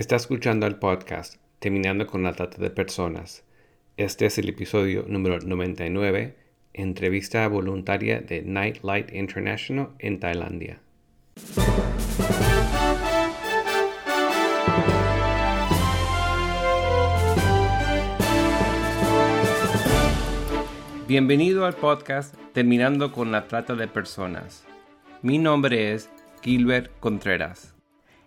Está escuchando el podcast Terminando con la Trata de Personas. Este es el episodio número 99, entrevista voluntaria de Nightlight International en Tailandia. Bienvenido al podcast Terminando con la Trata de Personas. Mi nombre es Gilbert Contreras.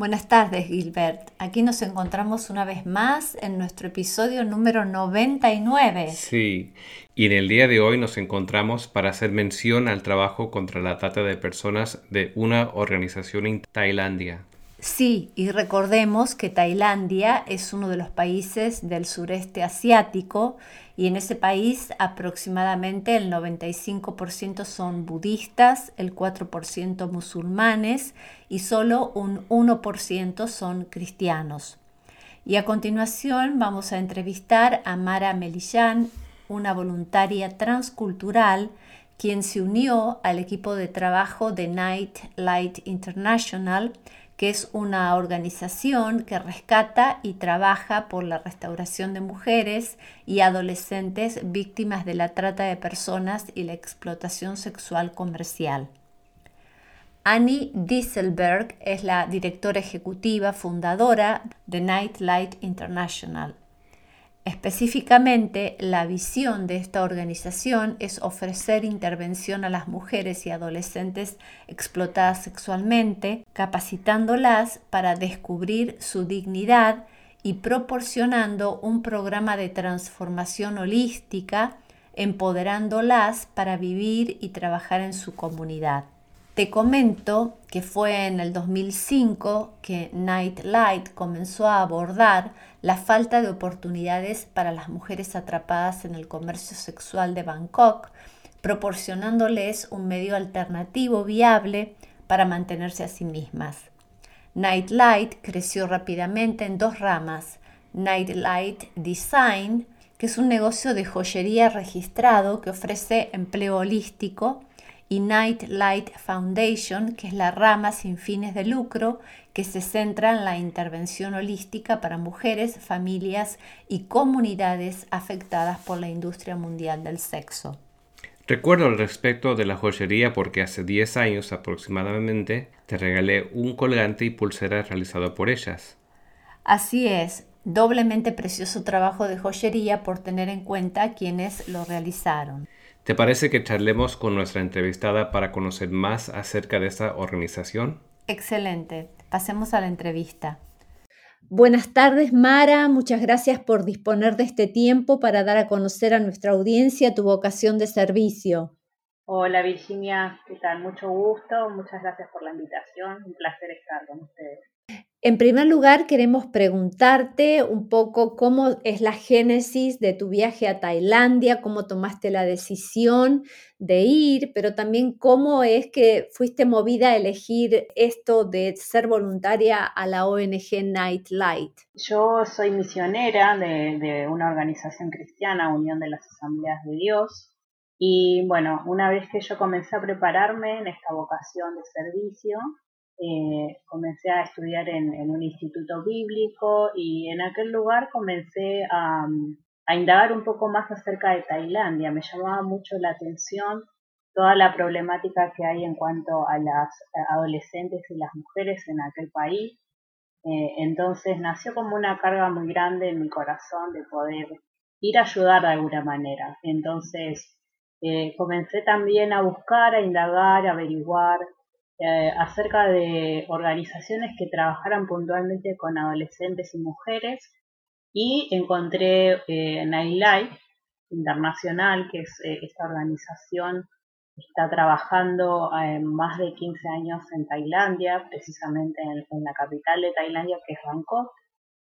Buenas tardes, Gilbert. Aquí nos encontramos una vez más en nuestro episodio número 99. Sí, y en el día de hoy nos encontramos para hacer mención al trabajo contra la trata de personas de una organización en Tailandia. Sí, y recordemos que Tailandia es uno de los países del sureste asiático y en ese país aproximadamente el 95% son budistas, el 4% musulmanes y solo un 1% son cristianos. Y a continuación vamos a entrevistar a Mara Melillán, una voluntaria transcultural quien se unió al equipo de trabajo de Night Light International que es una organización que rescata y trabaja por la restauración de mujeres y adolescentes víctimas de la trata de personas y la explotación sexual comercial. Annie Dieselberg es la directora ejecutiva fundadora de Nightlight International. Específicamente, la visión de esta organización es ofrecer intervención a las mujeres y adolescentes explotadas sexualmente, capacitándolas para descubrir su dignidad y proporcionando un programa de transformación holística, empoderándolas para vivir y trabajar en su comunidad. Te comento que fue en el 2005 que Nightlight comenzó a abordar la falta de oportunidades para las mujeres atrapadas en el comercio sexual de Bangkok, proporcionándoles un medio alternativo viable para mantenerse a sí mismas. Nightlight creció rápidamente en dos ramas. Nightlight Design, que es un negocio de joyería registrado que ofrece empleo holístico, y Night Light Foundation, que es la rama sin fines de lucro que se centra en la intervención holística para mujeres, familias y comunidades afectadas por la industria mundial del sexo. Recuerdo al respecto de la joyería porque hace 10 años aproximadamente te regalé un colgante y pulsera realizado por ellas. Así es, doblemente precioso trabajo de joyería por tener en cuenta quienes lo realizaron. ¿Te parece que charlemos con nuestra entrevistada para conocer más acerca de esta organización? Excelente. Pasemos a la entrevista. Buenas tardes, Mara. Muchas gracias por disponer de este tiempo para dar a conocer a nuestra audiencia tu vocación de servicio. Hola, Virginia. ¿Qué tal? Mucho gusto. Muchas gracias por la invitación. Un placer estar con ustedes. En primer lugar, queremos preguntarte un poco cómo es la génesis de tu viaje a Tailandia, cómo tomaste la decisión de ir, pero también cómo es que fuiste movida a elegir esto de ser voluntaria a la ONG Nightlight. Yo soy misionera de, de una organización cristiana, Unión de las Asambleas de Dios, y bueno, una vez que yo comencé a prepararme en esta vocación de servicio, eh, comencé a estudiar en, un instituto bíblico y en aquel lugar comencé a, indagar un poco más acerca de Tailandia. Me llamaba mucho la atención toda la problemática que hay en cuanto a las adolescentes y las mujeres en aquel país. Eh, entonces nació como una carga muy grande en mi corazón de poder ir a ayudar de alguna manera. Entonces eh, comencé también a buscar, a indagar, a averiguar eh, acerca de organizaciones que trabajaran puntualmente con adolescentes y mujeres y encontré eh, Nightlife Internacional, que es eh, esta organización que está trabajando eh, más de 15 años en Tailandia, precisamente en, la capital de Tailandia, que es Bangkok.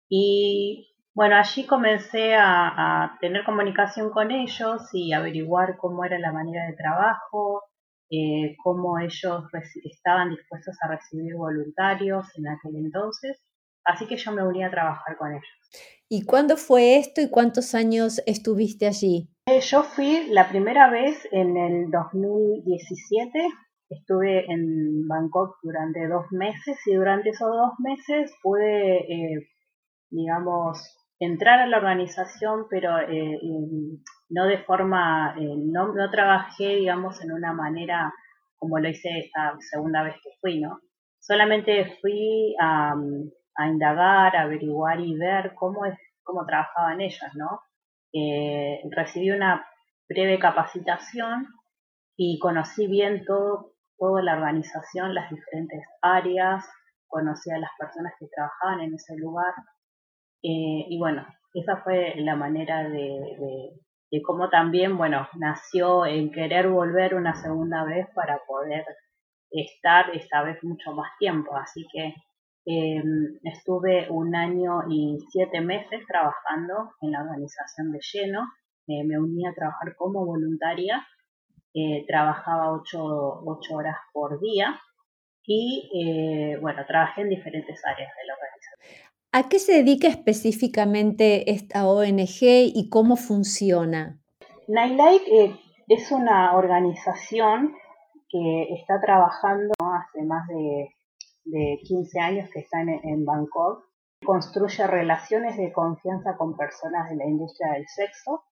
Y bueno, allí comencé a, a tener comunicación con ellos y averiguar cómo era la manera de trabajo, eh, cómo ellos estaban dispuestos a recibir voluntarios en aquel entonces. Así que yo me uní a trabajar con ellos. ¿Y cuándo fue esto y cuántos años estuviste allí? Eh, yo fui la primera vez en el 2017. Estuve en Bangkok durante dos meses y durante esos dos meses pude, eh, digamos, entrar a la organización, pero eh, no de forma, no, no trabajé, digamos, en una manera como lo hice esta segunda vez que fui, ¿no? Solamente fui a, a indagar, averiguar y ver cómo, es, cómo trabajaban ellas, ¿no? Eh, recibí una breve capacitación y conocí bien todo, toda la organización, las diferentes áreas, conocí a las personas que trabajaban en ese lugar eh, y bueno, esa fue la manera de, cómo también, bueno, nació en querer volver una segunda vez para poder estar esta vez mucho más tiempo. Así que Em, estuve un año y siete meses trabajando en la organización de lleno. Eh, me uní a trabajar como voluntaria. Eh, trabajaba ocho, horas por día y eh, bueno, trabajé en diferentes áreas de la organización. ¿A qué se dedica específicamente esta ONG y cómo funciona? Nightlight es una organización que está trabajando hace más de de 15 años que está en, Bangkok. Construye relaciones de confianza con personas de la industria del sexo,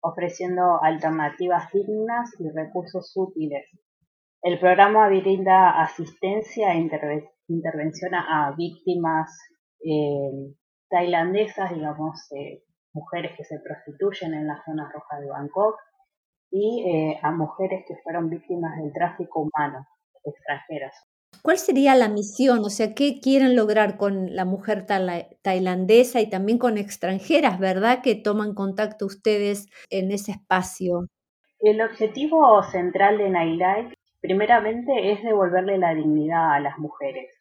ofreciendo alternativas dignas y recursos útiles. El programa brinda asistencia e intervención a, víctimas eh, tailandesas, digamos, eh, mujeres que se prostituyen en la zona roja de Bangkok, y eh, a mujeres que fueron víctimas del tráfico humano extranjeras. ¿Cuál sería la misión? O sea, ¿qué quieren lograr con la mujer tailandesa y también con extranjeras, verdad? Que toman contacto ustedes en ese espacio. El objetivo central de Nailai, primeramente, es devolverle la dignidad a las mujeres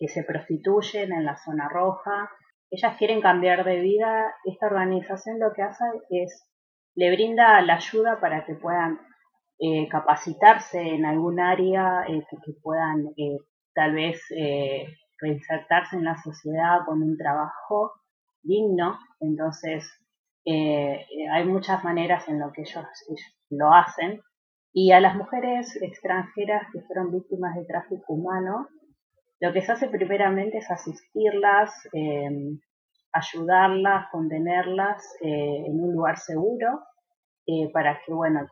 que se prostituyen en la zona roja. Ellas quieren cambiar de vida. Esta organización lo que hace es le brinda la ayuda para que puedan eh, capacitarse en algún área, eh, que, puedan eh, tal vez reinsertarse en la sociedad con un trabajo digno. Entonces, hay muchas maneras en lo que ellos, lo hacen. Y a las mujeres extranjeras que fueron víctimas de tráfico humano, lo que se hace primeramente es asistirlas, ayudarlas, contenerlas en un lugar seguro, para que, bueno,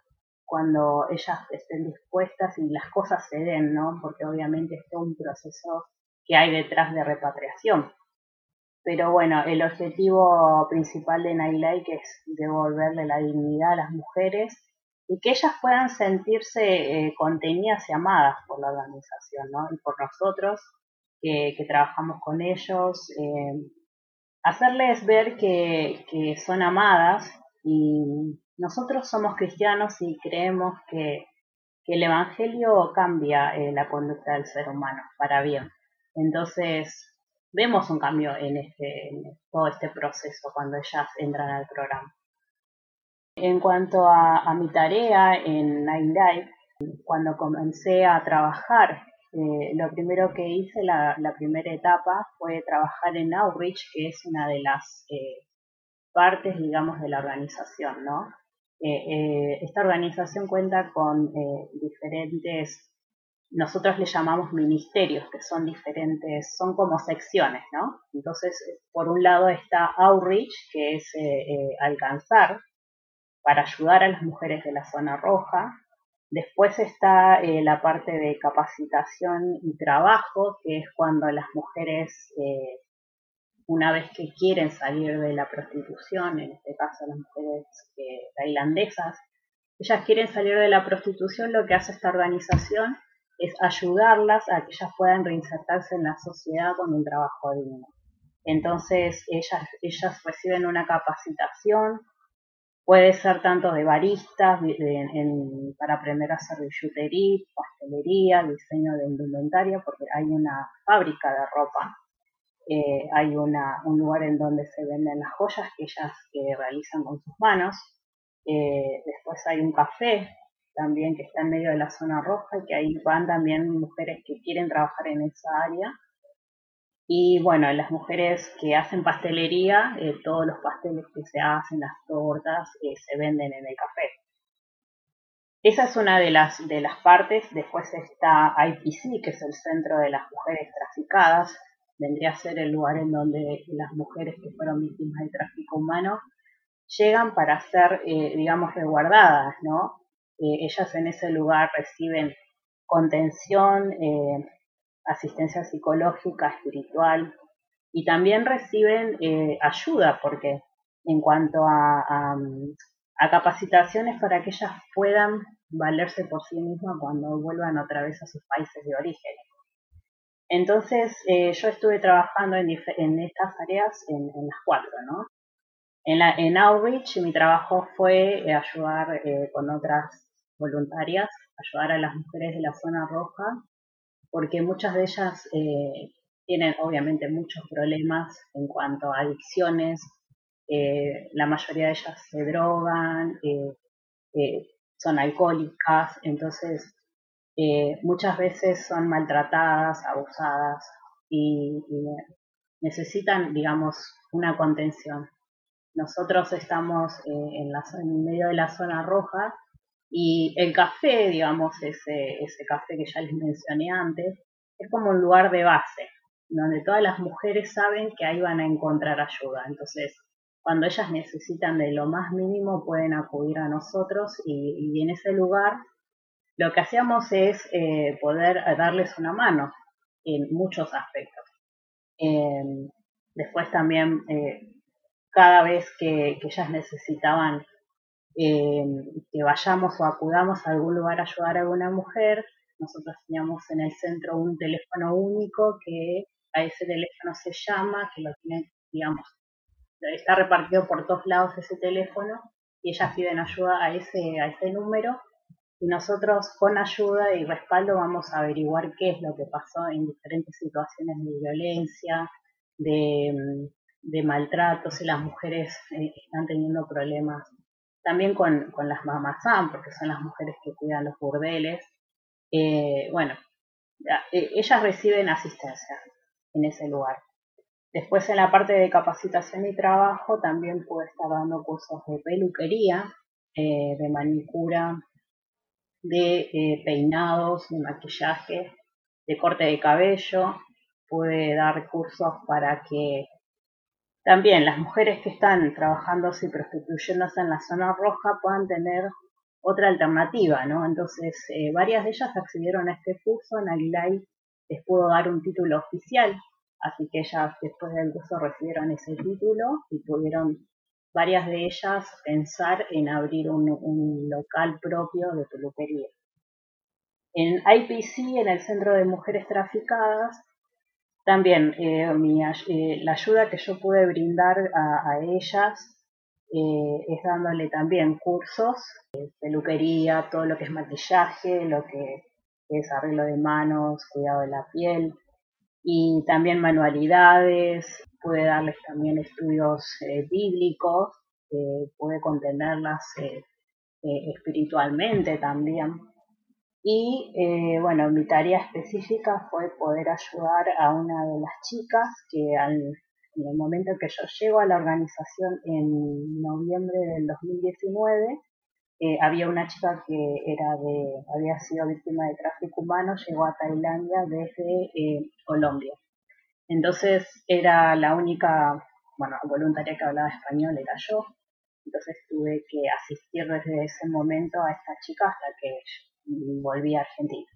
cuando ellas estén dispuestas y las cosas se den, ¿no? Porque obviamente es todo un proceso que hay detrás de repatriación. Pero bueno, el objetivo principal de Nightlight es devolverle la dignidad a las mujeres y que ellas puedan sentirse eh, contenidas y amadas por la organización, ¿no? Y por nosotros que, trabajamos con ellos, eh, hacerles ver que, que son amadas y nosotros somos cristianos y creemos que, el Evangelio cambia eh, la conducta del ser humano para bien. Entonces, vemos un cambio en, este, todo este proceso cuando ellas entran al programa. En cuanto a, mi tarea en Nine Life, cuando comencé a trabajar, eh, lo primero que hice, la, primera etapa, fue trabajar en Outreach, que es una de las eh, partes, digamos, de la organización, ¿no? Eh, esta organización cuenta con diferentes, nosotros le llamamos ministerios, que son diferentes, son como secciones, ¿no? Entonces, por un lado está Outreach, que es alcanzar para ayudar a las mujeres de la zona roja. Después está la parte de capacitación y trabajo, que es cuando las mujeres una vez que quieren salir de la prostitución, en este caso las mujeres eh, tailandesas, ellas quieren salir de la prostitución, lo que hace esta organización es ayudarlas a que ellas puedan reinsertarse en la sociedad con un trabajo digno. Entonces ellas, ellas reciben una capacitación, puede ser tanto de baristas, para aprender a hacer billutería, pastelería, diseño de indumentaria, porque hay una fábrica de ropa eh, hay una, un lugar en donde se venden las joyas que ellas realizan con sus manos. Eh, después hay un café también que está en medio de la zona roja y que ahí van también mujeres que quieren trabajar en esa área. Y bueno, las mujeres que hacen pastelería, eh, todos los pasteles que se hacen, las tortas, eh, se venden en el café. Esa es una de las, de las partes. Después está IPC, que es el Centro de las Mujeres Traficadas. Vendría a ser el lugar en donde las mujeres que fueron víctimas de tráfico humano llegan para ser, eh, digamos, resguardadas, ¿no? Eh, ellas en ese lugar reciben contención, eh, asistencia psicológica, espiritual y también reciben ayuda porque en cuanto a, capacitaciones para que ellas puedan valerse por sí mismas cuando vuelvan otra vez a sus países de origen. Entonces, yo estuve trabajando en, estas áreas en, las cuatro, ¿no? En, la, Outreach mi trabajo fue eh, ayudar eh, con otras voluntarias, ayudar a las mujeres de la zona roja, porque muchas de ellas eh, tienen obviamente muchos problemas en cuanto a adicciones, la mayoría de ellas se drogan, son alcohólicas, entonces muchas veces son maltratadas, abusadas y, y necesitan, digamos, una contención. Nosotros estamos eh, en, la, en medio de la zona roja y el café, digamos, ese, ese café que ya les mencioné antes, es como un lugar de base, donde todas las mujeres saben que ahí van a encontrar ayuda. Entonces, cuando ellas necesitan de lo más mínimo, pueden acudir a nosotros y, en ese lugar lo que hacíamos es eh, poder darles una mano en muchos aspectos. Eh, después también cada vez que, ellas necesitaban eh, que vayamos o acudamos a algún lugar a ayudar a alguna mujer, nosotros teníamos en el centro un teléfono único que a ese teléfono se llama, que lo tienen, digamos, está repartido por todos lados ese teléfono y ellas piden ayuda a ese, a ese número y nosotros con ayuda y respaldo vamos a averiguar qué es lo que pasó en diferentes situaciones de violencia, de, de maltrato, si las mujeres eh, están teniendo problemas también con, las mamazán, porque son las mujeres que cuidan los burdeles. Eh, bueno, eh, ellas reciben asistencia en ese lugar. Después en la parte de capacitación y trabajo también pude estar dando cursos de peluquería, de manicura, de peinados, de maquillaje, de corte de cabello. Pude dar cursos para que también las mujeres que están trabajando y prostituyéndose en la zona roja puedan tener otra alternativa, ¿no? Entonces, eh, varias de ellas accedieron a este curso, en Aguilay les pudo dar un título oficial, así que ellas después del curso recibieron ese título y pudieron varias de ellas pensar en abrir un, un local propio de peluquería. En IPC, en el Centro de Mujeres Traficadas, también eh, eh, la ayuda que yo pude brindar a, ellas eh, es dándole también cursos, peluquería, todo lo que es maquillaje, lo que es arreglo de manos, cuidado de la piel y también manualidades, pude darles también estudios bíblicos, pude contenerlas espiritualmente también. Y eh, bueno, mi tarea específica fue poder ayudar a una de las chicas que en el momento que yo llego a la organización en noviembre del 2019, eh, había una chica que era de, había sido víctima de tráfico humano, llegó a Tailandia desde eh, Colombia. Entonces era la única, bueno, voluntaria que hablaba español era yo. Entonces tuve que asistir desde ese momento a esta chica hasta que volví a Argentina.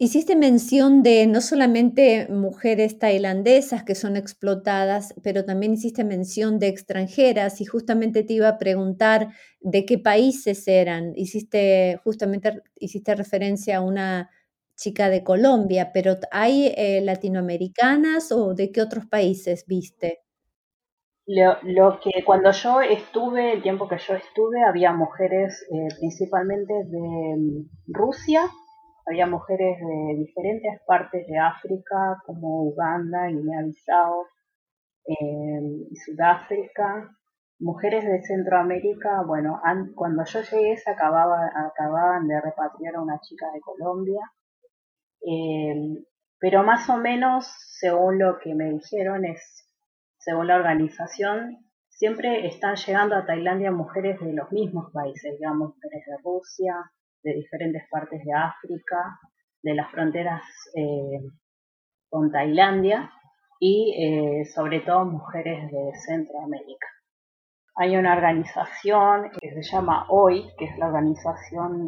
Hiciste mención de no solamente mujeres tailandesas que son explotadas, pero también hiciste mención de extranjeras y justamente te iba a preguntar de qué países eran. Hiciste justamente hiciste referencia a una chica de Colombia, pero ¿hay eh, latinoamericanas o de qué otros países viste? Lo, que cuando yo estuve, el tiempo que yo estuve, había mujeres eh, principalmente de mm, Rusia, había mujeres de diferentes partes de África, como Uganda, Guinea-Bissau, eh, Sudáfrica, mujeres de Centroamérica, bueno, cuando yo llegué se acababa, acababan de repatriar a una chica de Colombia, eh, pero más o menos, según lo que me dijeron, es, según la organización, siempre están llegando a Tailandia mujeres de los mismos países, digamos, mujeres de Rusia, de diferentes partes de África, de las fronteras eh, con Tailandia y eh, sobre todo mujeres de Centroamérica. Hay una organización que se llama OI, que es la Organización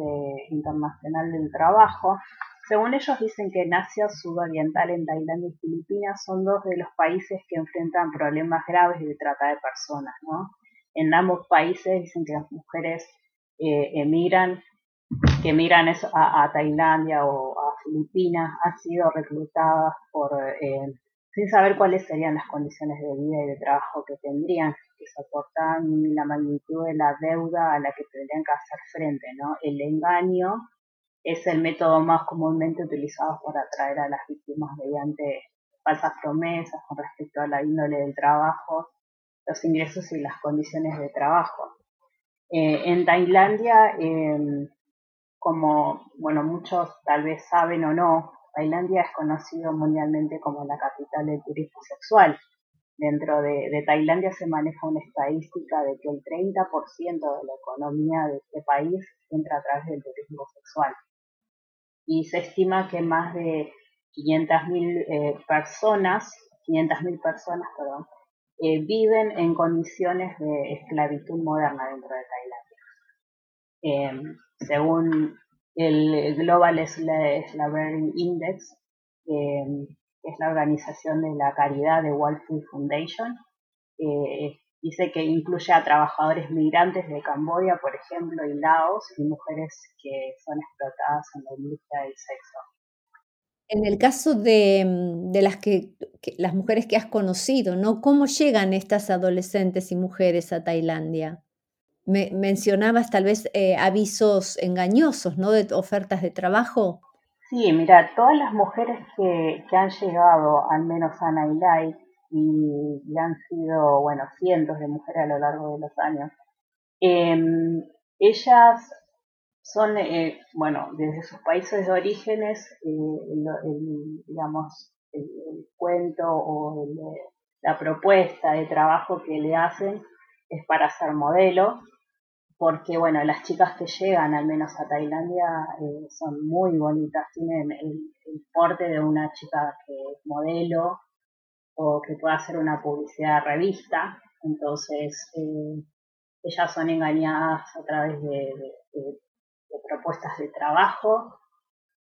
Internacional del Trabajo. Según ellos dicen que en Asia Sudoriental, en Tailandia y Filipinas son dos de los países que enfrentan problemas graves de trata de personas. En ambos países dicen que las mujeres eh, emigran que miran a, a, Tailandia o a Filipinas han sido reclutadas por eh, sin saber cuáles serían las condiciones de vida y de trabajo que tendrían que soportar ni la magnitud de la deuda a la que tendrían que hacer frente, ¿no? El engaño es el método más comúnmente utilizado para atraer a las víctimas mediante falsas promesas con respecto a la índole del trabajo, los ingresos y las condiciones de trabajo. Eh, en Tailandia, eh, como bueno muchos tal vez saben o no, Tailandia es conocido mundialmente como la capital del turismo sexual. Dentro de, Tailandia se maneja una estadística de que el 30% de la economía de este país entra a través del turismo sexual. Y se estima que más de 500.000 eh, personas, 500.000 personas, perdón, eh, viven en condiciones de esclavitud moderna dentro de Tailandia. Em, según el Global Slavery Index, que es la organización de la caridad de World Food Foundation, dice que incluye a trabajadores migrantes de Camboya, por ejemplo, y Laos, y mujeres que son explotadas en la industria del sexo. En el caso de, las, que, las mujeres que has conocido, ¿no? ¿Cómo llegan estas adolescentes y mujeres a Tailandia? Me, mencionabas tal vez eh, avisos engañosos, ¿no? De ofertas de trabajo. Sí, mira, todas las mujeres que, han llegado, al menos a Nailai, y, han sido, bueno, cientos de mujeres a lo largo de los años, em, ellas son, eh, bueno, desde sus países de orígenes, eh, digamos, el, cuento o la propuesta de trabajo que le hacen es para ser modelo, porque bueno, las chicas que llegan al menos a Tailandia eh, son muy bonitas, tienen el, porte de una chica que es modelo o que puede hacer una publicidad de revista, entonces eh, ellas son engañadas a través de, propuestas de trabajo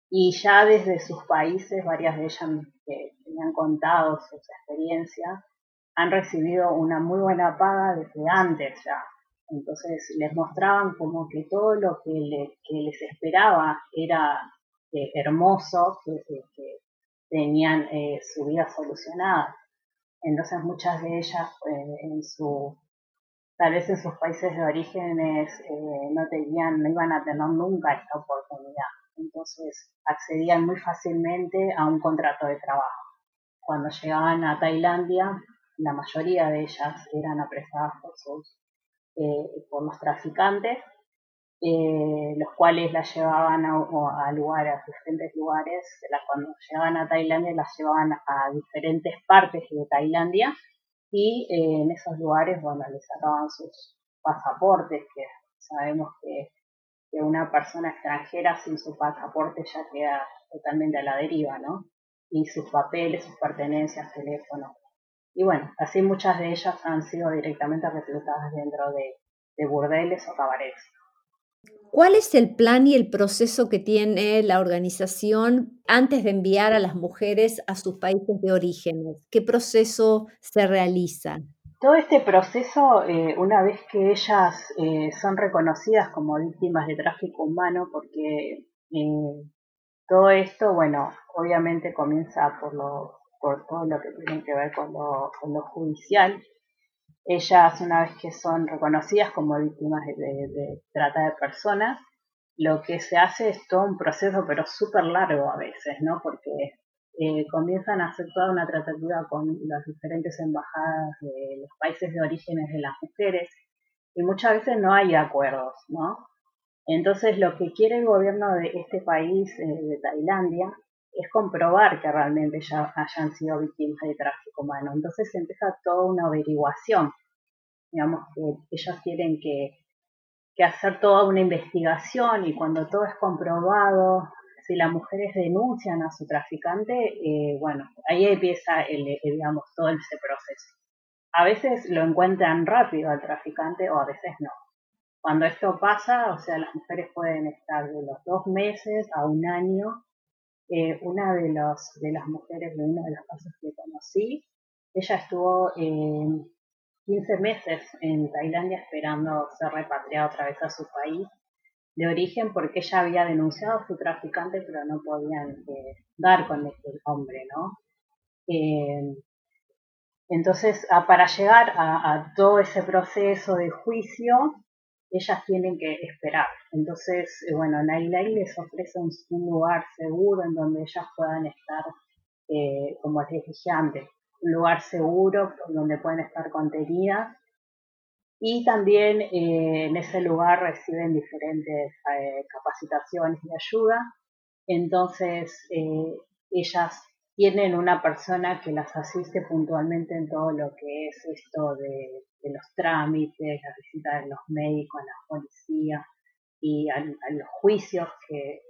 y ya desde sus países, varias de ellas que me han contado sus experiencias, han recibido una muy buena paga desde antes ya. Entonces les mostraban como que todo lo que, les esperaba era eh, hermoso, que, tenían eh, su vida solucionada. Entonces muchas de ellas eh, en su tal vez en sus países de orígenes no tenían, no iban a tener nunca esta oportunidad. Entonces accedían muy fácilmente a un contrato de trabajo. Cuando llegaban a Tailandia, la mayoría de ellas eran apresadas por sus eh, por los traficantes, eh, los cuales las llevaban a, lugares, diferentes lugares. cuando llegaban a Tailandia, las llevaban a diferentes partes de Tailandia y eh, en esos lugares, bueno, les sacaban sus pasaportes, que sabemos que, una persona extranjera sin su pasaporte ya queda totalmente a la deriva, ¿no? Y sus papeles, sus pertenencias, teléfono, y bueno, así muchas de ellas han sido directamente reclutadas dentro de, burdeles o cabarets. ¿Cuál es el plan y el proceso que tiene la organización antes de enviar a las mujeres a sus países de origen? ¿Qué proceso se realiza? Todo este proceso, eh, una vez que ellas eh, son reconocidas como víctimas de tráfico humano, porque eh, todo esto, bueno, obviamente comienza por lo por todo lo que tiene que ver con lo, judicial. Ellas, una vez que son reconocidas como víctimas de, trata de personas, lo que se hace es todo un proceso, pero súper largo a veces, ¿no? Porque eh, comienzan a hacer toda una tratativa con las diferentes embajadas de los países de orígenes de las mujeres, y muchas veces no hay acuerdos, ¿no? Entonces lo que quiere el gobierno de este país, eh, de Tailandia, es comprobar que realmente ya hayan sido víctimas de tráfico humano. Entonces empieza toda una averiguación. Digamos que ellos quieren que, que hacer toda una investigación y cuando todo es comprobado, si las mujeres denuncian a su traficante, eh, bueno, ahí empieza el, digamos, todo ese proceso. A veces lo encuentran rápido al traficante o a veces no. Cuando esto pasa, o sea, las mujeres pueden estar de los dos meses a un año eh, una de, los, de las mujeres de uno de los casos que conocí, ella estuvo 15 meses en Tailandia esperando ser repatriada otra vez a su país de origen porque ella había denunciado a su traficante pero no podían eh, dar con este hombre, ¿no? Eh, entonces, para llegar a, todo ese proceso de juicio, ellas tienen que esperar. Entonces, eh, bueno, Nailai les ofrece un, lugar seguro en donde ellas puedan estar, eh, como les dije antes, un lugar seguro donde pueden estar contenidas. Y también eh, en ese lugar reciben diferentes capacitaciones y ayuda. Entonces, ellas tienen una persona que las asiste puntualmente en todo lo que es esto de, los trámites, la visita de los médicos, a la policía y a, los juicios que,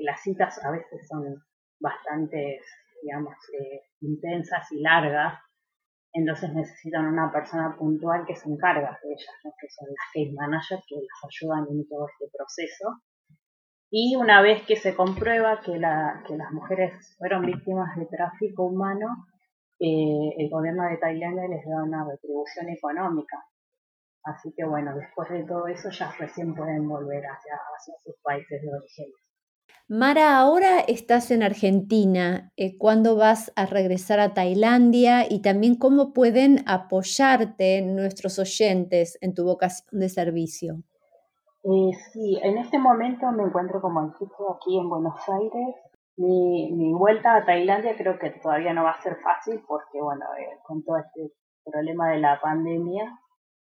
las citas a veces son bastante, digamos, eh, intensas y largas, entonces necesitan una persona puntual que se encarga de ellas, que son las case managers que las ayudan en todo este proceso y una vez que se comprueba que, la, que las mujeres fueron víctimas de tráfico humano, eh, el gobierno de Tailandia les da una retribución económica. Así que bueno, después de todo eso ya recién pueden volver hacia, hacia sus países de origen. Mara, ahora estás en Argentina. Eh, ¿Cuándo vas a regresar a Tailandia? Y también cómo pueden apoyarte nuestros oyentes en tu vocación de servicio. Eh, sí, en este momento me encuentro como anfitrión aquí en Buenos Aires. Mi, mi, vuelta a Tailandia creo que todavía no va a ser fácil porque, bueno, eh, con todo este problema de la pandemia,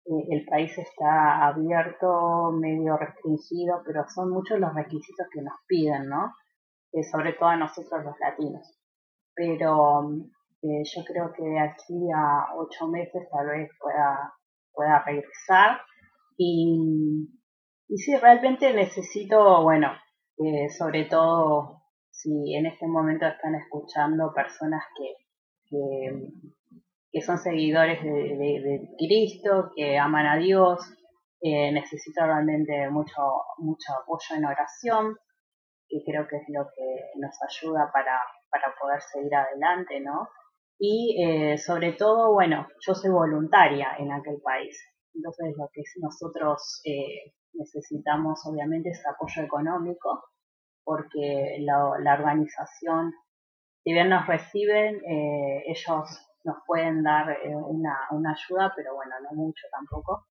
eh, el país está abierto, medio restringido, pero son muchos los requisitos que nos piden, ¿no? Eh, sobre todo a nosotros los latinos. Pero yo creo que de aquí a ocho meses tal vez pueda, pueda regresar y y sí, realmente necesito, bueno, eh, sobre todo si en este momento están escuchando personas que, que, son seguidores de, Cristo, que aman a Dios, eh, necesito realmente mucho, mucho apoyo en oración, que creo que es lo que nos ayuda para, para poder seguir adelante, ¿no? Y eh, sobre todo, bueno, yo soy voluntaria en aquel país, entonces lo que nosotros necesitamos obviamente ese apoyo económico porque la, organización, si bien nos reciben, eh, ellos nos pueden dar eh, una, una, ayuda, pero bueno, no mucho tampoco.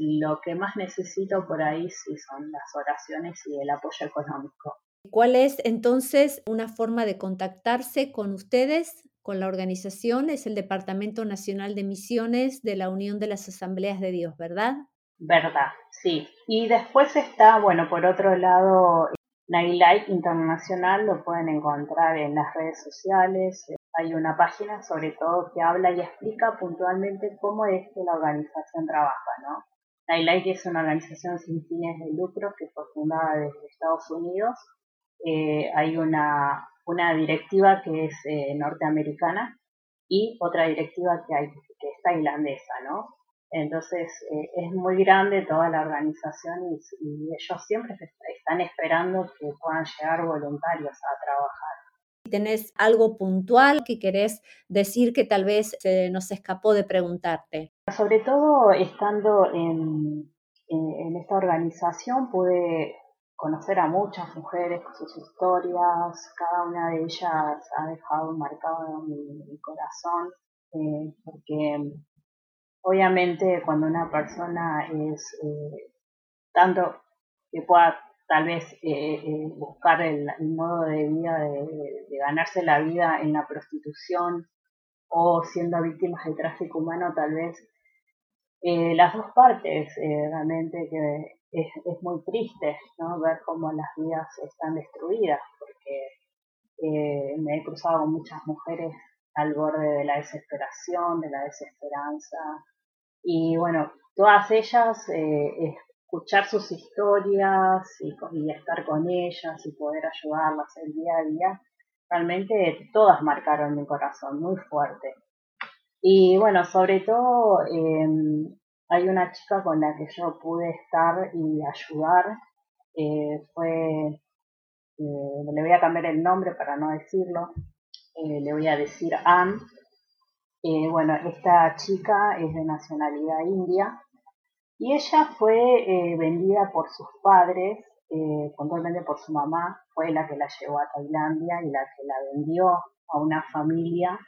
Lo que más necesito por ahí sí son las oraciones y el apoyo económico. ¿Cuál es entonces una forma de contactarse con ustedes, con la organización? Es el Departamento Nacional de Misiones de la Unión de las Asambleas de Dios, ¿verdad? Verdad, sí. Y después está, bueno, por otro lado, Nightlight Internacional lo pueden encontrar en las redes sociales. Hay una página sobre todo que habla y explica puntualmente cómo es que la organización trabaja, ¿no? Nightlight es una organización sin fines de lucro que fue fundada desde Estados Unidos. Eh, hay una, una directiva que es eh, norteamericana y otra directiva que, hay, que es tailandesa, ¿no? Entonces eh, es muy grande toda la organización y, ellos siempre están esperando que puedan llegar voluntarios a trabajar. ¿Tenés algo puntual que querés decir que tal vez se nos escapó de preguntarte? Sobre todo estando en, esta organización pude conocer a muchas mujeres con sus historias, cada una de ellas ha dejado marcado en mi, corazón, eh, porque Obviamente cuando una persona es eh, tanto que pueda tal vez eh, eh, buscar el, modo de vida de, ganarse la vida en la prostitución o siendo víctimas del tráfico humano, tal vez eh, las dos partes, eh, realmente que es, es, muy triste ¿no? ver cómo las vidas están destruidas, porque me he cruzado con muchas mujeres al borde de la desesperación, de la desesperanza, y bueno, todas ellas, escuchar sus historias y, estar con ellas y poder ayudarlas el día a día, realmente todas marcaron mi corazón muy fuerte. Y bueno, sobre todo em, hay una chica con la que yo pude estar y ayudar. Eh, fue, eh, le voy a cambiar el nombre para no decirlo, eh, le voy a decir Anne. Bueno, esta chica es de nacionalidad india y ella fue vendida por sus padres, puntualmente por su mamá, fue la que la llevó a Tailandia y la que la vendió a una familia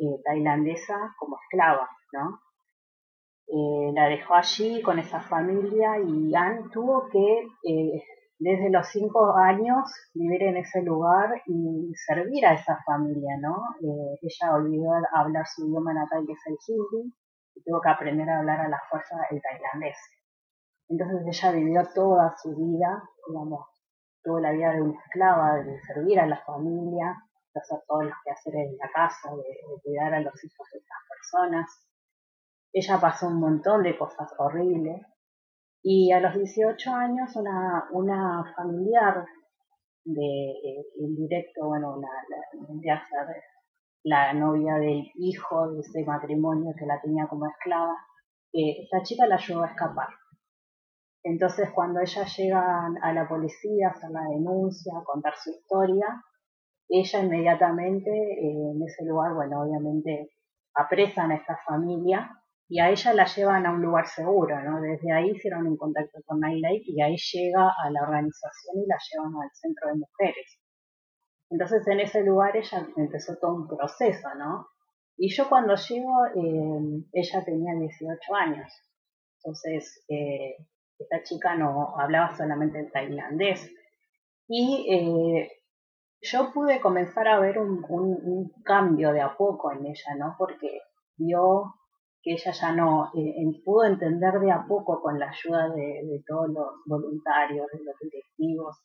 eh, tailandesa como esclava, ¿no? Eh, la dejó allí con esa familia y Anne tuvo que eh, desde los cinco años vivir en ese lugar y servir a esa familia, ¿no? ella olvidó hablar su idioma natal que es el hindi y tuvo que aprender a hablar a la fuerza el tailandés. Entonces ella vivió toda su vida, digamos, toda la vida de una esclava, de servir a la familia, hacer todos los hacer en la casa, de, cuidar a los hijos de estas personas. Ella pasó un montón de cosas horribles y a los 18 años una, una familiar de eh, indirecto, bueno, la, la, la novia del hijo de ese matrimonio que la tenía como esclava, esta chica la ayudó a escapar. Entonces cuando ella llega a la policía a hacer la denuncia, a contar su historia, ella inmediatamente eh, en ese lugar, bueno, obviamente apresan a esta familia y a ella la llevan a un lugar seguro, ¿no? Desde ahí hicieron un contacto con Nightlight y ahí llega a la organización y la llevan al centro de mujeres. Entonces en ese lugar ella empezó todo un proceso, ¿no? Y yo cuando llego, eh, ella tenía 18 años. Entonces, eh, esta chica no hablaba solamente el tailandés. Y yo pude comenzar a ver un, un, cambio de a poco en ella, ¿no? Porque vio que ella ya no eh, pudo entender de a poco con la ayuda de, todos los voluntarios, de los directivos,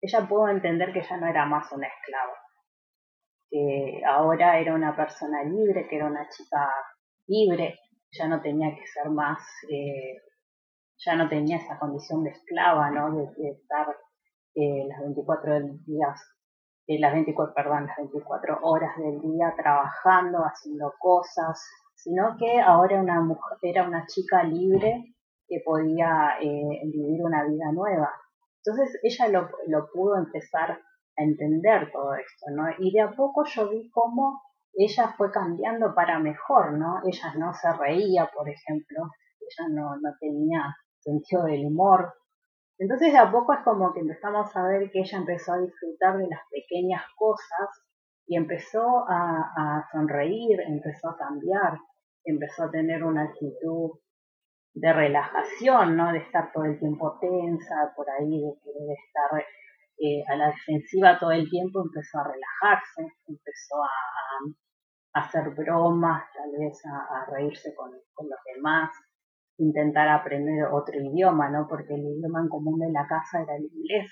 ella pudo entender que ya no era más una esclava, que ahora era una persona libre, que era una chica libre, ya no tenía que ser más, eh, ya no tenía esa condición de esclava, ¿no? De, estar eh, las 24 días eh, las 24, perdón, las 24 horas del día trabajando, haciendo cosas, sino que ahora una mujer, era una chica libre que podía eh, vivir una vida nueva. Entonces ella lo, lo pudo empezar a entender todo esto, ¿no? Y de a poco yo vi cómo ella fue cambiando para mejor, ¿no? Ella no se reía, por ejemplo, ella no, no tenía sentido del humor, entonces de a poco es como que empezamos a ver que ella empezó a disfrutar de las pequeñas cosas y empezó a, sonreír, empezó a cambiar, empezó a tener una actitud de relajación, ¿no? De estar todo el tiempo tensa, por ahí, de querer estar eh, a la defensiva todo el tiempo, empezó a relajarse, empezó a, hacer bromas, tal vez a, reírse con los demás, intentar aprender otro idioma, ¿no? Porque el idioma en común de la casa era el inglés.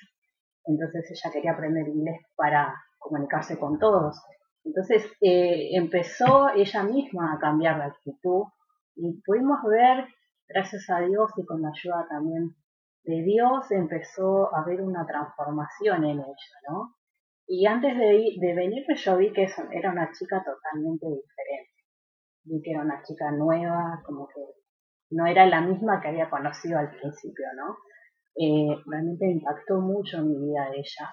Entonces ella quería aprender inglés para comunicarse con todos. Entonces eh, empezó ella misma a cambiar la actitud y pudimos ver, gracias a Dios y con la ayuda también de Dios, empezó a haber una transformación en ella, ¿no? Y antes de, de venirme yo vi que era una chica totalmente diferente. Vi que era una chica nueva, como que no era la misma que había conocido al principio, ¿no? Eh, realmente impactó mucho en mi vida ella.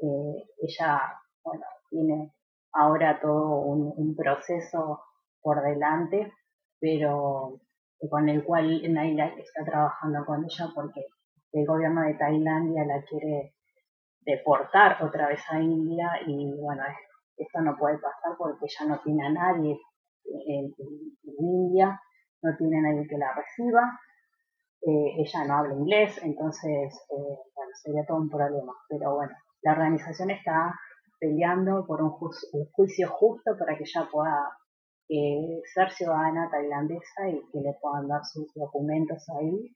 Eh, ella, bueno, tiene ahora todo un, proceso por delante, pero con el cual Naila está trabajando con ella porque el gobierno de Tailandia la quiere deportar otra vez a India y bueno, esto no puede pasar porque ella no tiene a nadie en India no tiene nadie que la reciba, eh, ella no habla inglés, entonces, eh, bueno, sería todo un problema. Pero bueno, la organización está peleando por un, juicio justo para que ella pueda eh, ser ciudadana tailandesa y que le puedan dar sus documentos ahí.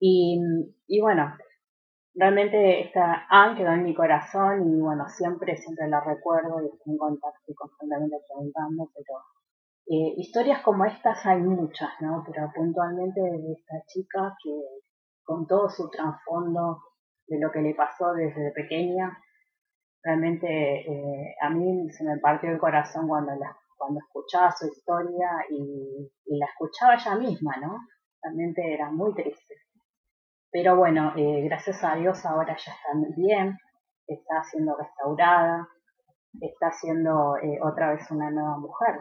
Y, bueno, realmente esta Anne quedó en mi corazón y bueno, siempre, siempre la recuerdo y estoy en contacto y constantemente preguntando, pero eh, historias como estas hay muchas, ¿no? Pero puntualmente de esta chica que con todo su trasfondo de lo que le pasó desde pequeña, realmente eh, a mí se me partió el corazón cuando cuando escuchaba su historia y, la escuchaba ella misma, ¿no? Realmente era muy triste. Pero bueno, eh, gracias a Dios ahora ya está bien, está siendo restaurada, está siendo eh, otra vez una nueva mujer.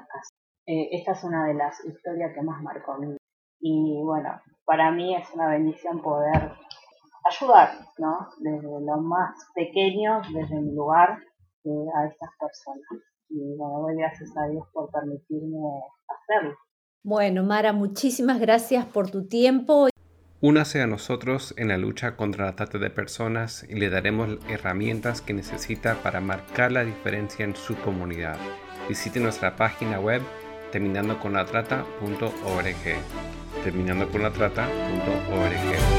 Eh, esta es una de las historias que más marcó mí. Y bueno, para mí es una bendición poder ayudar, ¿no? Desde lo más pequeño, desde mi lugar, a estas personas. Y bueno, doy gracias a Dios por permitirme hacerlo. Bueno, Mara, muchísimas gracias por tu tiempo. Únase a nosotros en la lucha contra la trata de personas y le daremos herramientas que necesita para marcar la diferencia en su comunidad. Visite nuestra página web terminandoconlatrata.org. Terminandoconlatrata.org.